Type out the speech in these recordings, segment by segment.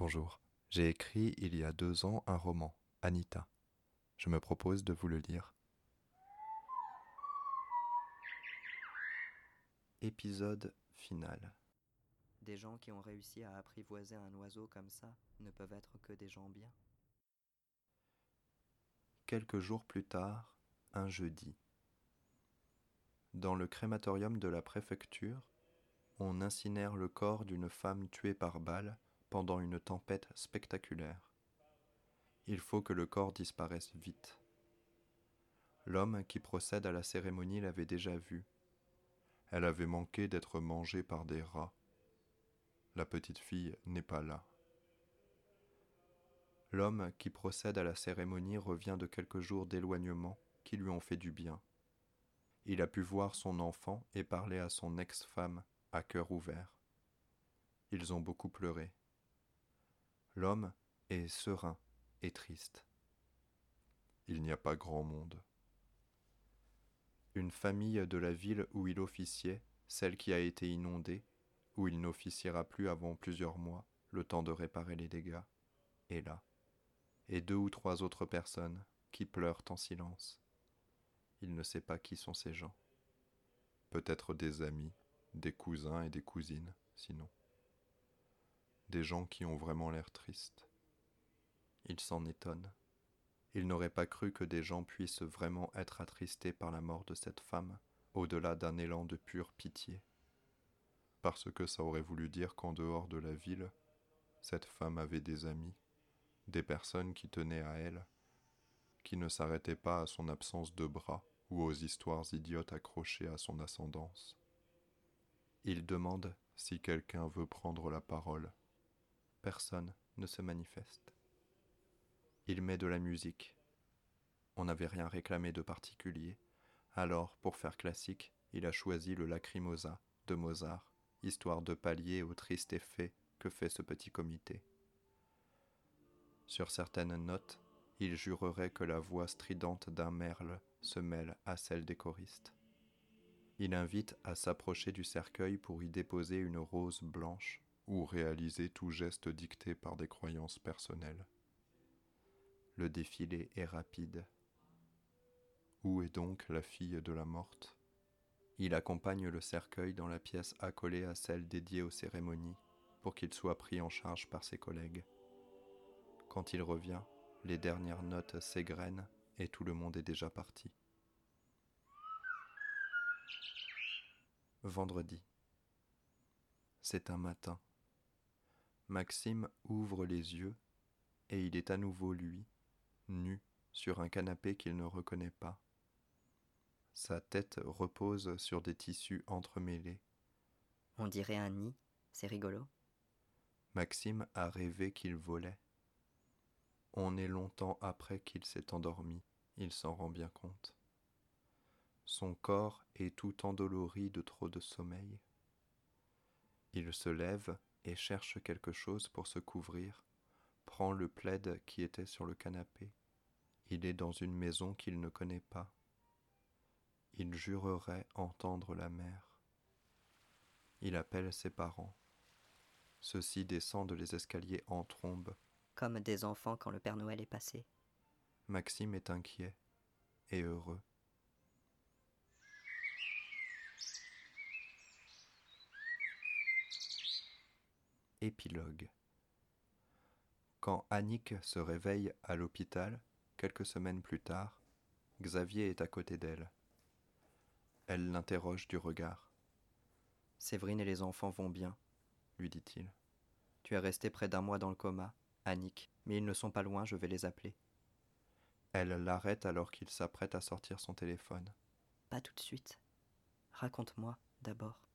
Bonjour. J'ai écrit il y a deux ans un roman, Anita. Je me propose de vous le lire. Épisode final. Des gens qui ont réussi à apprivoiser un oiseau comme ça ne peuvent être que des gens bien. Quelques jours plus tard, un jeudi. Dans le crématorium de la préfecture, on incinère le corps d'une femme tuée par balle pendant une tempête spectaculaire. Il faut que le corps disparaisse vite. L'homme qui procède à la cérémonie l'avait déjà vue. Elle avait manqué d'être mangée par des rats. La petite fille n'est pas là. L'homme qui procède à la cérémonie revient de quelques jours d'éloignement qui lui ont fait du bien. Il a pu voir son enfant et parler à son ex-femme à cœur ouvert. Ils ont beaucoup pleuré. L'homme est serein et triste. Il n'y a pas grand monde. Une famille de la ville où il officiait, celle qui a été inondée, où il n'officiera plus avant plusieurs mois, le temps de réparer les dégâts, est là. Et deux ou trois autres personnes qui pleurent en silence. Il ne sait pas qui sont ces gens. Peut-être des amis, des cousins et des cousines, sinon des gens qui ont vraiment l'air tristes. Il s'en étonne. Il n'aurait pas cru que des gens puissent vraiment être attristés par la mort de cette femme, au-delà d'un élan de pure pitié. Parce que ça aurait voulu dire qu'en dehors de la ville, cette femme avait des amis, des personnes qui tenaient à elle, qui ne s'arrêtaient pas à son absence de bras ou aux histoires idiotes accrochées à son ascendance. Il demande si quelqu'un veut prendre la parole personne ne se manifeste. Il met de la musique. On n'avait rien réclamé de particulier, alors, pour faire classique, il a choisi le Lacrimosa de Mozart, histoire de pallier au triste effet que fait ce petit comité. Sur certaines notes, il jurerait que la voix stridente d'un merle se mêle à celle des choristes. Il invite à s'approcher du cercueil pour y déposer une rose blanche ou réaliser tout geste dicté par des croyances personnelles. Le défilé est rapide. Où est donc la fille de la morte? Il accompagne le cercueil dans la pièce accolée à celle dédiée aux cérémonies pour qu'il soit pris en charge par ses collègues. Quand il revient, les dernières notes s'égrènent et tout le monde est déjà parti. Vendredi. C'est un matin. Maxime ouvre les yeux et il est à nouveau lui, nu, sur un canapé qu'il ne reconnaît pas. Sa tête repose sur des tissus entremêlés. On dirait un nid, c'est rigolo. Maxime a rêvé qu'il volait. On est longtemps après qu'il s'est endormi, il s'en rend bien compte. Son corps est tout endolori de trop de sommeil. Il se lève et cherche quelque chose pour se couvrir, prend le plaid qui était sur le canapé. Il est dans une maison qu'il ne connaît pas. Il jurerait entendre la mer. Il appelle ses parents. Ceux-ci descendent les escaliers en trombe. Comme des enfants quand le Père Noël est passé. Maxime est inquiet et heureux. Épilogue Quand Annick se réveille à l'hôpital, quelques semaines plus tard, Xavier est à côté d'elle. Elle l'interroge du regard. Séverine et les enfants vont bien, lui dit-il. Tu es resté près d'un mois dans le coma, Annick, mais ils ne sont pas loin, je vais les appeler. Elle l'arrête alors qu'il s'apprête à sortir son téléphone. Pas tout de suite. Raconte-moi d'abord.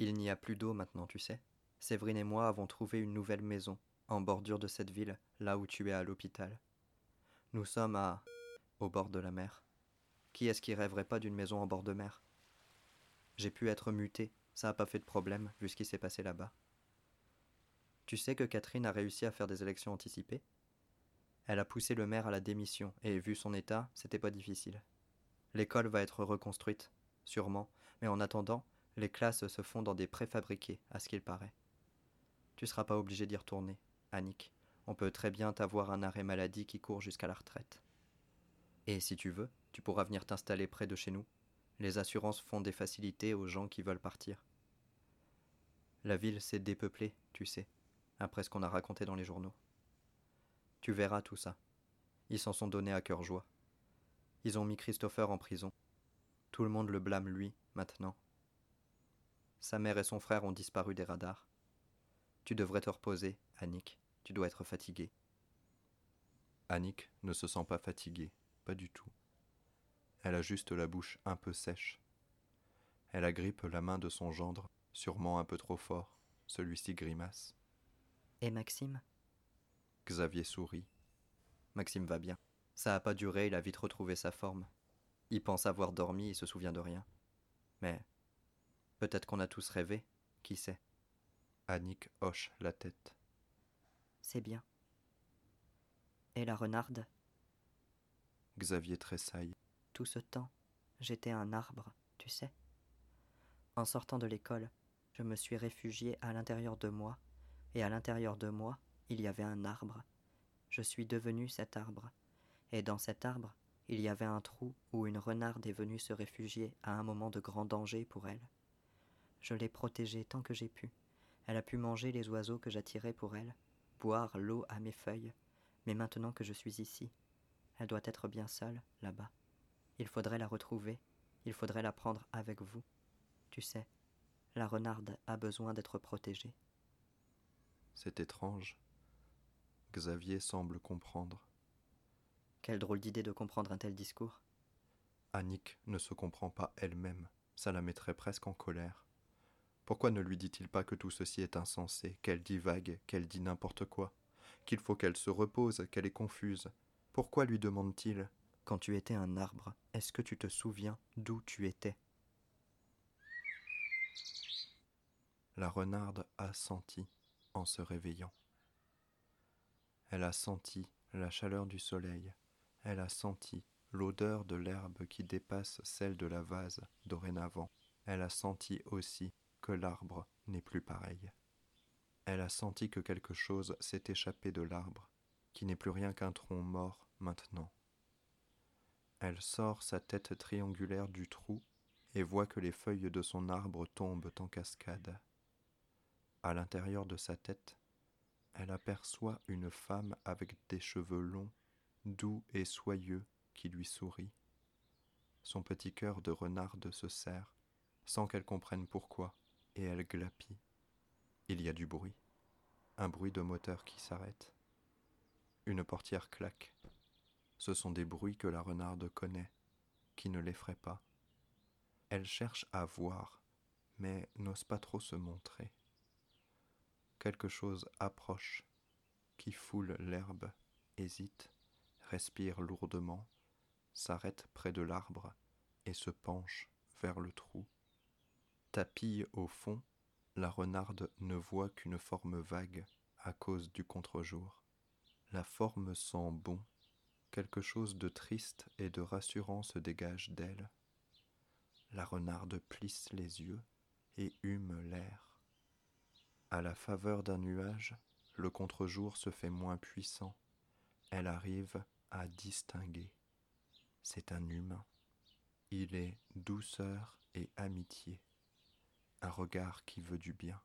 Il n'y a plus d'eau maintenant, tu sais. Séverine et moi avons trouvé une nouvelle maison, en bordure de cette ville, là où tu es à l'hôpital. Nous sommes à. au bord de la mer. Qui est-ce qui rêverait pas d'une maison en bord de mer? J'ai pu être muté, ça n'a pas fait de problème, vu ce qui s'est passé là-bas. Tu sais que Catherine a réussi à faire des élections anticipées? Elle a poussé le maire à la démission, et vu son état, c'était pas difficile. L'école va être reconstruite, sûrement, mais en attendant, les classes se font dans des préfabriqués, à ce qu'il paraît. Tu seras pas obligé d'y retourner, Annick. On peut très bien t'avoir un arrêt maladie qui court jusqu'à la retraite. Et si tu veux, tu pourras venir t'installer près de chez nous. Les assurances font des facilités aux gens qui veulent partir. La ville s'est dépeuplée, tu sais, après ce qu'on a raconté dans les journaux. Tu verras tout ça. Ils s'en sont donnés à cœur joie. Ils ont mis Christopher en prison. Tout le monde le blâme lui, maintenant. Sa mère et son frère ont disparu des radars. Tu devrais te reposer, Annick. Tu dois être fatiguée. Annick ne se sent pas fatiguée, pas du tout. Elle a juste la bouche un peu sèche. Elle agrippe la main de son gendre, sûrement un peu trop fort. Celui-ci grimace. Et Maxime? Xavier sourit. Maxime va bien. Ça a pas duré, il a vite retrouvé sa forme. Il pense avoir dormi et se souvient de rien. Mais peut-être qu'on a tous rêvé, qui sait Annick hoche la tête. C'est bien. Et la renarde? Xavier tressaille. Tout ce temps, j'étais un arbre, tu sais. En sortant de l'école, je me suis réfugié à l'intérieur de moi, et à l'intérieur de moi, il y avait un arbre. Je suis devenu cet arbre, et dans cet arbre, il y avait un trou où une renarde est venue se réfugier à un moment de grand danger pour elle. Je l'ai protégée tant que j'ai pu. Elle a pu manger les oiseaux que j'attirais pour elle, boire l'eau à mes feuilles, mais maintenant que je suis ici, elle doit être bien seule, là-bas. Il faudrait la retrouver, il faudrait la prendre avec vous. Tu sais, la renarde a besoin d'être protégée. C'est étrange. Xavier semble comprendre. Quelle drôle d'idée de comprendre un tel discours. Annick ne se comprend pas elle-même, ça la mettrait presque en colère. Pourquoi ne lui dit-il pas que tout ceci est insensé, qu'elle divague, qu'elle dit n'importe quoi, qu'il faut qu'elle se repose, qu'elle est confuse? Pourquoi lui demande-t-il? Quand tu étais un arbre, est-ce que tu te souviens d'où tu étais? La renarde a senti en se réveillant. Elle a senti la chaleur du soleil, elle a senti l'odeur de l'herbe qui dépasse celle de la vase dorénavant, elle a senti aussi que l'arbre n'est plus pareil. Elle a senti que quelque chose s'est échappé de l'arbre, qui n'est plus rien qu'un tronc mort maintenant. Elle sort sa tête triangulaire du trou et voit que les feuilles de son arbre tombent en cascade. À l'intérieur de sa tête, elle aperçoit une femme avec des cheveux longs, doux et soyeux, qui lui sourit. Son petit cœur de renarde se serre, sans qu'elle comprenne pourquoi et elle glapit. Il y a du bruit, un bruit de moteur qui s'arrête. Une portière claque. Ce sont des bruits que la renarde connaît, qui ne l'effraient pas. Elle cherche à voir, mais n'ose pas trop se montrer. Quelque chose approche, qui foule l'herbe, hésite, respire lourdement, s'arrête près de l'arbre et se penche vers le trou. Tapie au fond, la renarde ne voit qu'une forme vague à cause du contre-jour. La forme sent bon, quelque chose de triste et de rassurant se dégage d'elle. La renarde plisse les yeux et hume l'air. À la faveur d'un nuage, le contre-jour se fait moins puissant. Elle arrive à distinguer. C'est un humain. Il est douceur et amitié un regard qui veut du bien,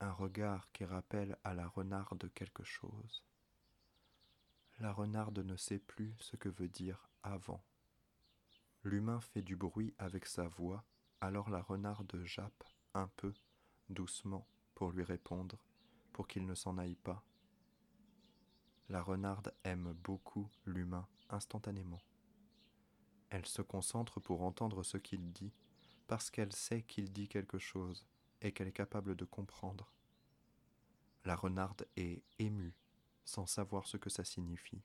un regard qui rappelle à la renarde quelque chose. La renarde ne sait plus ce que veut dire avant. L'humain fait du bruit avec sa voix, alors la renarde jappe un peu, doucement, pour lui répondre, pour qu'il ne s'en aille pas. La renarde aime beaucoup l'humain instantanément. Elle se concentre pour entendre ce qu'il dit parce qu'elle sait qu'il dit quelque chose et qu'elle est capable de comprendre. La renarde est émue sans savoir ce que ça signifie.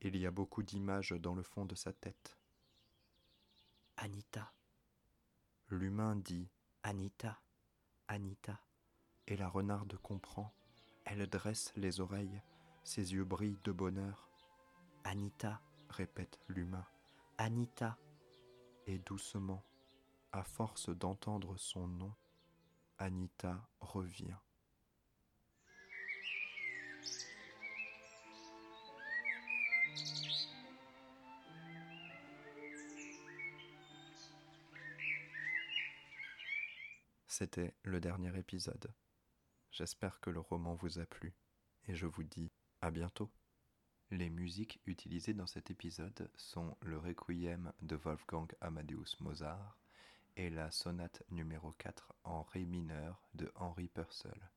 Il y a beaucoup d'images dans le fond de sa tête. Anita. L'humain dit Anita. Anita. Et la renarde comprend. Elle dresse les oreilles, ses yeux brillent de bonheur. Anita, répète l'humain. Anita. Et doucement, à force d'entendre son nom, Anita revient. C'était le dernier épisode. J'espère que le roman vous a plu et je vous dis à bientôt. Les musiques utilisées dans cet épisode sont le Requiem de Wolfgang Amadeus Mozart, est la sonate numéro quatre en ré mineur de Henry Purcell.